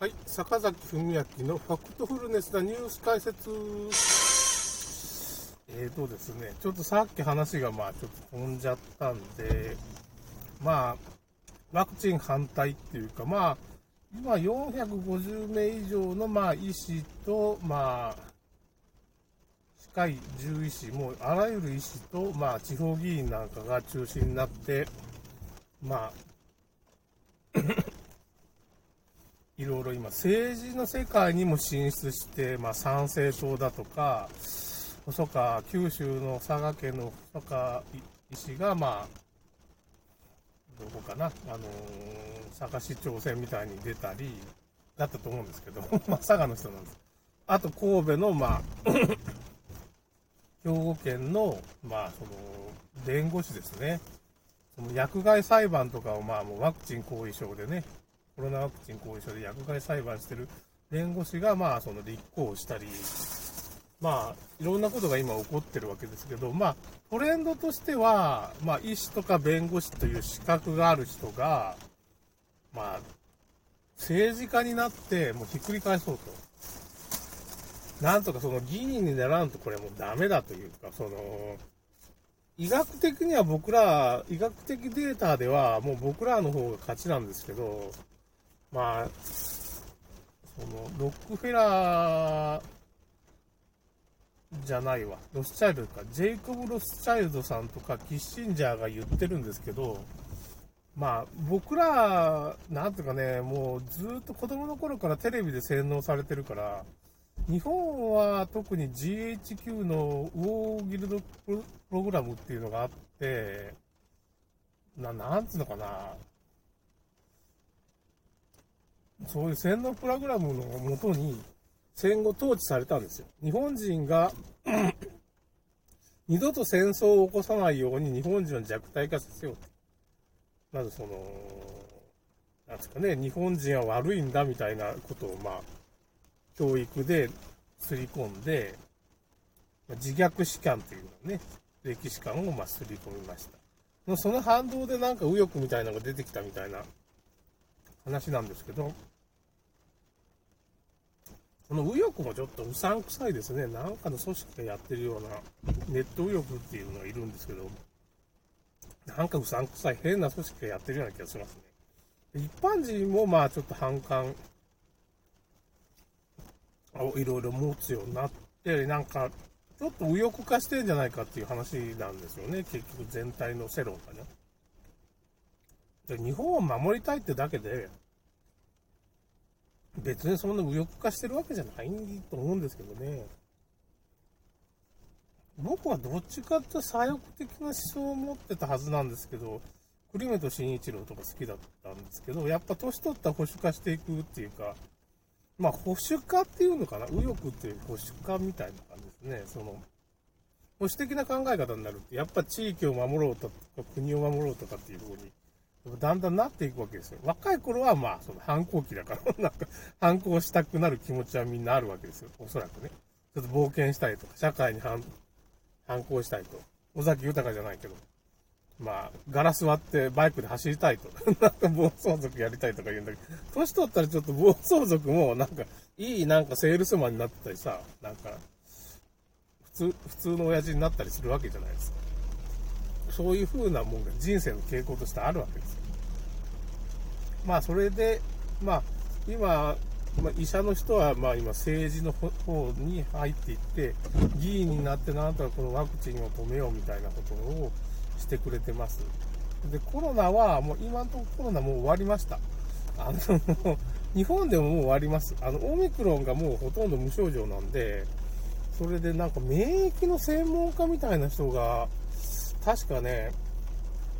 はい、坂崎文明のファクトフルネスなニュース解説。えーとですね、ちょっとさっき話がまあちょっと飛んじゃったんで、まあ、ワクチン反対っていうか、まあ、今450名以上のまあ医師と、まあ、歯科医、獣医師、もうあらゆる医師と、まあ、地方議員なんかが中心になって、まあ、いろいろ今、政治の世界にも進出して、まあ、参政党だとか、細川、九州の佐賀県の細川医師が、まあ、どこかな、あのー、佐賀市長選みたいに出たり、だったと思うんですけど、まあ、佐賀の人なんです。あと、神戸の、まあ、兵庫県の、まあ、その、弁護士ですね。その薬害裁判とかを、まあ、もうワクチン後遺症でね、コロナワクチン後遺症で薬害裁判してる弁護士が、まあ、その立候補したり、まあ、いろんなことが今起こってるわけですけど、まあ、トレンドとしては、まあ、医師とか弁護士という資格がある人が、まあ、政治家になって、もうひっくり返そうと。なんとかその議員にならんとこれもうダメだというか、その、医学的には僕ら、医学的データではもう僕らの方が勝ちなんですけど、まあ、その、ロックフェラーじゃないわ、ロスチャイルドか、ジェイコブ・ロスチャイルドさんとかキッシンジャーが言ってるんですけど、まあ、僕ら、なんていうかね、もうずっと子供の頃からテレビで洗脳されてるから、日本は特に GHQ のウォーギルドプログラムっていうのがあって、ななんつうのかな、そういう洗脳プログラムのもとに戦後統治されたんですよ。日本人が 二度と戦争を起こさないように日本人を弱体化させようと。まずその、なんですかね、日本人は悪いんだみたいなことを、まあ、教育ですり込んで、自虐史観というのね、歴史観をまあすり込みました。その反動でなんか右翼みたいなのが出てきたみたいな話なんですけど、この右翼もちょっとうさんくさいですね。なんかの組織がやってるような、ネット右翼っていうのがいるんですけど、なんかうさんくさい変な組織がやってるような気がしますね。一般人もまあちょっと反感をいろいろ持つようになって、なんかちょっと右翼化してんじゃないかっていう話なんですよね。結局全体の世論がね。で日本を守りたいってだけで、別にそんな右翼化してるわけじゃないと思うんですけどね。僕はどっちかって左翼的な思想を持ってたはずなんですけど、栗本慎一郎とか好きだったんですけど、やっぱ年取ったら保守化していくっていうか、まあ保守化っていうのかな、右翼っていう保守化みたいな感じですね。その、保守的な考え方になるって、やっぱ地域を守ろうとか国を守ろうとかっていう風にだんだんなっていくわけですよ。若い頃はまあ、その反抗期だから、なんか、反抗したくなる気持ちはみんなあるわけですよ。おそらくね。ちょっと冒険したいとか、社会に反反抗したいと。尾崎豊じゃないけど。まあ、ガラス割ってバイクで走りたいと。なんか暴走族やりたいとか言うんだけど、年取ったらちょっと暴走族もなんか、いいなんかセールスマンになってたりさ、なんか、普通、普通の親父になったりするわけじゃないですか。そういう風なもんが人生の傾向としてあるわけです。まあ、それで、まあ、今、まあ、医者の人は、まあ、今、政治の方に入っていって、議員になってなんとかこのワクチンを止めようみたいなことをしてくれてます。で、コロナは、もう今のところコロナもう終わりました。あの、日本でももう終わります。あの、オミクロンがもうほとんど無症状なんで、それでなんか免疫の専門家みたいな人が、確かね、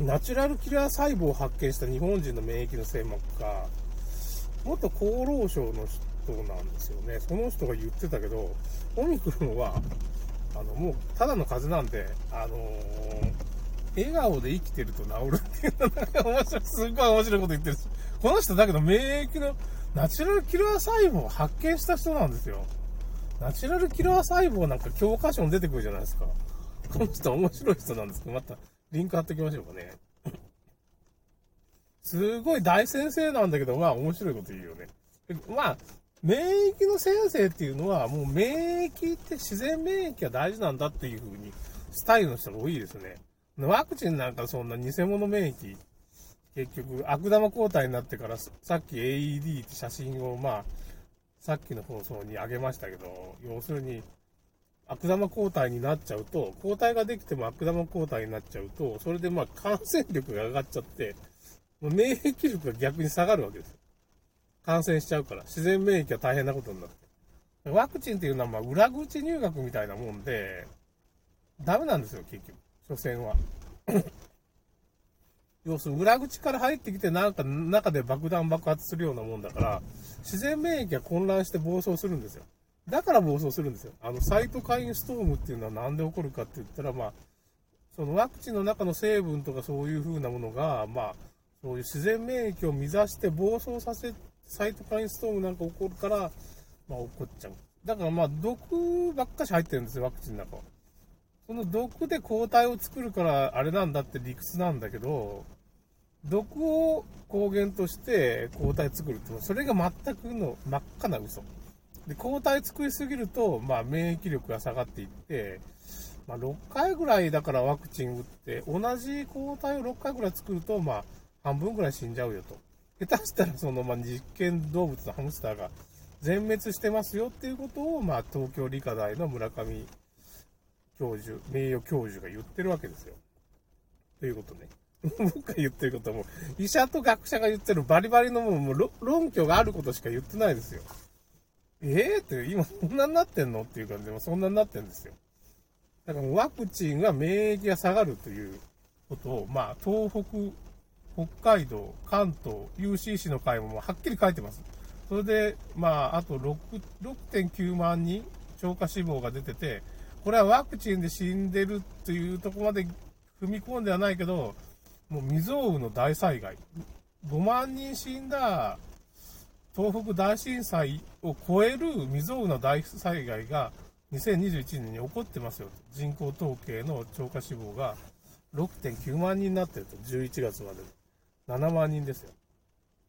ナチュラルキラー細胞を発見した日本人の免疫の専門家、元厚労省の人なんですよね。その人が言ってたけど、オミクロンは、あの、もう、ただの風邪なんで、あのー、笑顔で生きてると治るっていうのが面白い、すっごい面白いこと言ってるし、この人だけど免疫のナチュラルキラー細胞を発見した人なんですよ。ナチュラルキラー細胞なんか教科書に出てくるじゃないですか。この人面白い人なんですけど、またリンク貼っておきましょうかね。すごい大先生なんだけど、まあ面白いこと言うよね。まあ、免疫の先生っていうのは、もう免疫って自然免疫が大事なんだっていう風に、スタイルの人が多いですね。ワクチンなんかそんな偽物免疫、結局、悪玉抗体になってから、さっき AED って写真を、まあ、さっきの放送にあげましたけど、要するに、悪玉抗体になっちゃうと、抗体ができても悪玉抗体になっちゃうと、それでまあ感染力が上がっちゃって、免疫力が逆に下がるわけですよ。感染しちゃうから、自然免疫が大変なことになって。ワクチンっていうのはまあ裏口入学みたいなもんで、ダメなんですよ、結局。所詮は。要するに裏口から入ってきて、なんか中で爆弾爆発するようなもんだから、自然免疫が混乱して暴走するんですよ。だから暴走するんですよ。あの、サイトカインストームっていうのは何で起こるかって言ったら、まあ、そのワクチンの中の成分とかそういう風なものが、まあ、そういう自然免疫を乱して暴走させ、サイトカインストームなんか起こるから、まあ、起こっちゃう。だからまあ、毒ばっかし入ってるんですよ、ワクチンの中は。その毒で抗体を作るからあれなんだって理屈なんだけど、毒を抗原として抗体作るって、それが全くの真っ赤な嘘。で、抗体作りすぎると、まあ、免疫力が下がっていって、まあ、6回ぐらいだからワクチン打って、同じ抗体を6回ぐらい作ると、まあ、半分ぐらい死んじゃうよと。下手したら、その、まあ、実験動物のハムスターが全滅してますよっていうことを、まあ、東京理科大の村上教授、名誉教授が言ってるわけですよ。ということね。僕が言ってることも、医者と学者が言ってるバリバリのもう論拠があることしか言ってないですよ。ええー、って、今そんなになってんの？っていう感じでもそんなになってんですよ。だからワクチンが免疫が下がるということを、まあ、東北、北海道、関東、UCC の会もはっきり書いてます。それで、まあ、あと6.9万人超過死亡が出てて、これはワクチンで死んでるっていうとこまで踏み込んではないけど、もう未曾有の大災害。5万人死んだ東北大震災を超える未曾有の大災害が2021年に起こってますよ。人口統計の超過死亡が6.9万人になってると、11月まで7万人ですよ。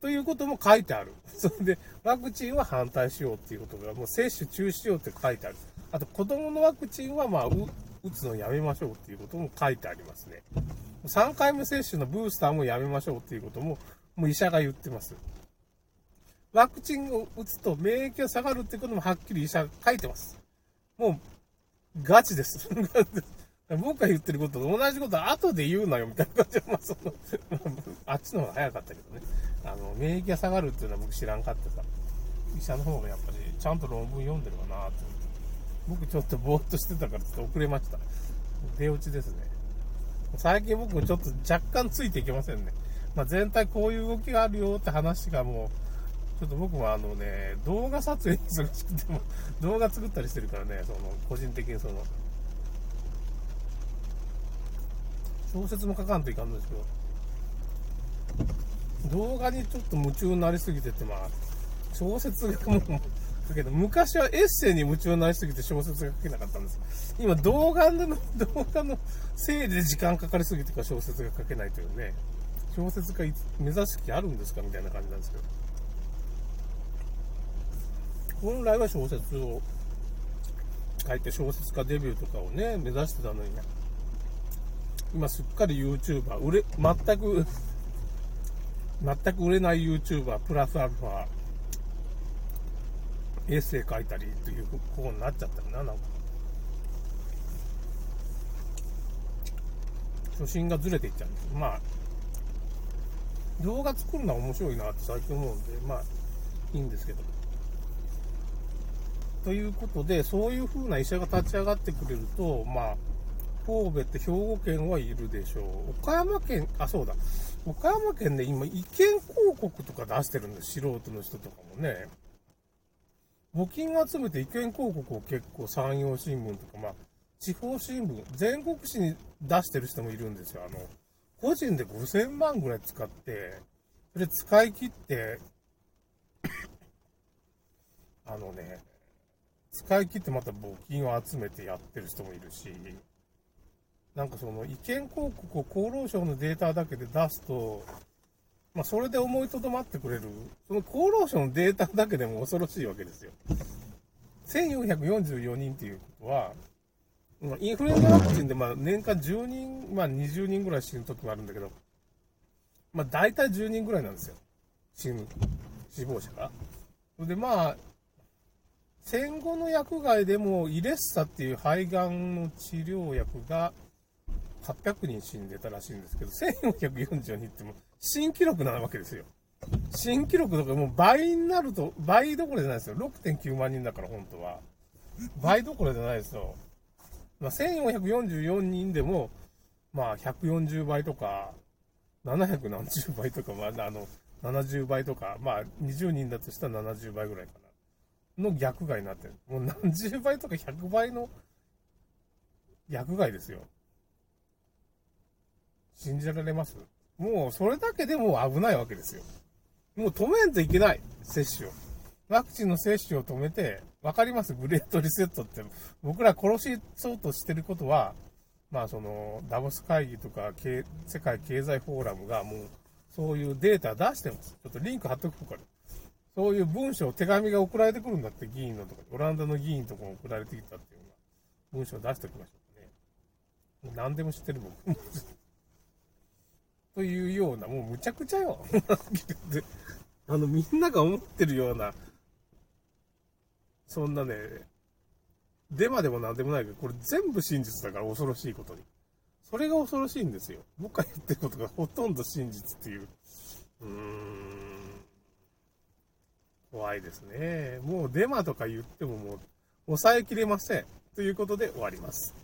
ということも書いてある。それで、ワクチンは反対しようっていうことが、もう接種中止しようって書いてある。あと、子供のワクチンは、まあ、打つのやめましょうっていうことも書いてありますね。3回目接種のブースターもやめましょうっていうことも、もう医者が言ってます。ワクチンを打つと免疫が下がるってこともはっきり医者が書いてます。もう、ガチです。僕が言ってることと同じこと後で言うなよみたいな感じで、まあ、そのあっちの方が早かったけどね。あの、免疫が下がるっていうのは僕知らんかってさ、医者の方がやっぱりちゃんと論文読んでるかなって。僕ちょっとぼーっとしてたからちょっと遅れました。出落ちですね。最近僕ちょっと若干ついていけませんね。まあ、全体こういう動きがあるよって話がもう、ちょっと僕もあのね、動画撮影忙しくても、動画作ったりしてるからね、その、個人的にその、小説も書かんといかんのですけど、動画にちょっと夢中になりすぎてて、まあ、小説がもう、だけど、昔はエッセイに夢中になりすぎて小説が書けなかったんです。今、動画の、動画のせいで時間かかりすぎてから小説が書けないというね、小説家目指す気あるんですかみたいな感じなんですけど。本来は小説を書いて小説家デビューとかをね、目指してたのにね、今すっかり YouTuber、売れ、全く、全く売れない YouTuber、プラスアルファ、エッセイ書いたりっていう方になっちゃったな、なんか。初心がずれていっちゃうんですよまあ、動画作るのは面白いなって最近思うんで、まあ、いいんですけど。ということで、そういう風な医者が立ち上がってくれると、まあ、神戸って兵庫県はいるでしょう。岡山県、あ、そうだ。岡山県で今、意見広告とか出してるんです。素人の人とかもね。募金を集めて意見広告を結構山陽新聞とか、まあ、地方新聞、全国紙に出してる人もいるんですよ。あの、個人で5000万ぐらい使って、それ使い切ってあのね、使い切ってまた募金を集めてやってる人もいるし、なんかその意見広告を厚労省のデータだけで出すと、まあ、それで思いとどまってくれる、その厚労省のデータだけでも恐ろしいわけですよ。1444人っていうことは、インフルエンザワクチンでまあ年間10人、まあ20人ぐらい死ぬ時もあるんだけど、まあ大体10人ぐらいなんですよ。死ぬ、死亡者が。で、まあ、戦後の薬害でもイレッサっていう肺がんの治療薬が800人死んでたらしいんですけど、1442っても新記録なわけですよ。新記録とかもう倍になると、倍どころじゃないですよ。6.9万人だから本当は。倍どころじゃないですよ。まあ、1444人でも、まあ140倍とか、700何十倍とか、まああの、70倍とか、まあ20人だとしたら70倍ぐらいかな。の逆害になってる。もう何十倍とか100倍の逆害ですよ。信じられます？もうそれだけでも危ないわけですよ。もう止めんといけない。接種を。ワクチンの接種を止めて、わかります？グレートリセットって。僕ら殺しそうとしてることは、まあその、ダボス会議とか、世界経済フォーラムがもう、そういうデータ出してます。ちょっとリンク貼っとくから。そういう文章、手紙が送られてくるんだって、議員のとか、オランダの議員とかも送られてきたっていうような文章を出しておきましょうね。何でも知ってる僕。というような、もうむちゃくちゃよ。あの、みんなが思ってるような、そんなね、デマでもなんでもないけど、これ全部真実だから恐ろしいことに。それが恐ろしいんですよ。僕が言ってることがほとんど真実っていう。うーん。怖いですね。もうデマとか言ってももう抑えきれません。ということで終わります。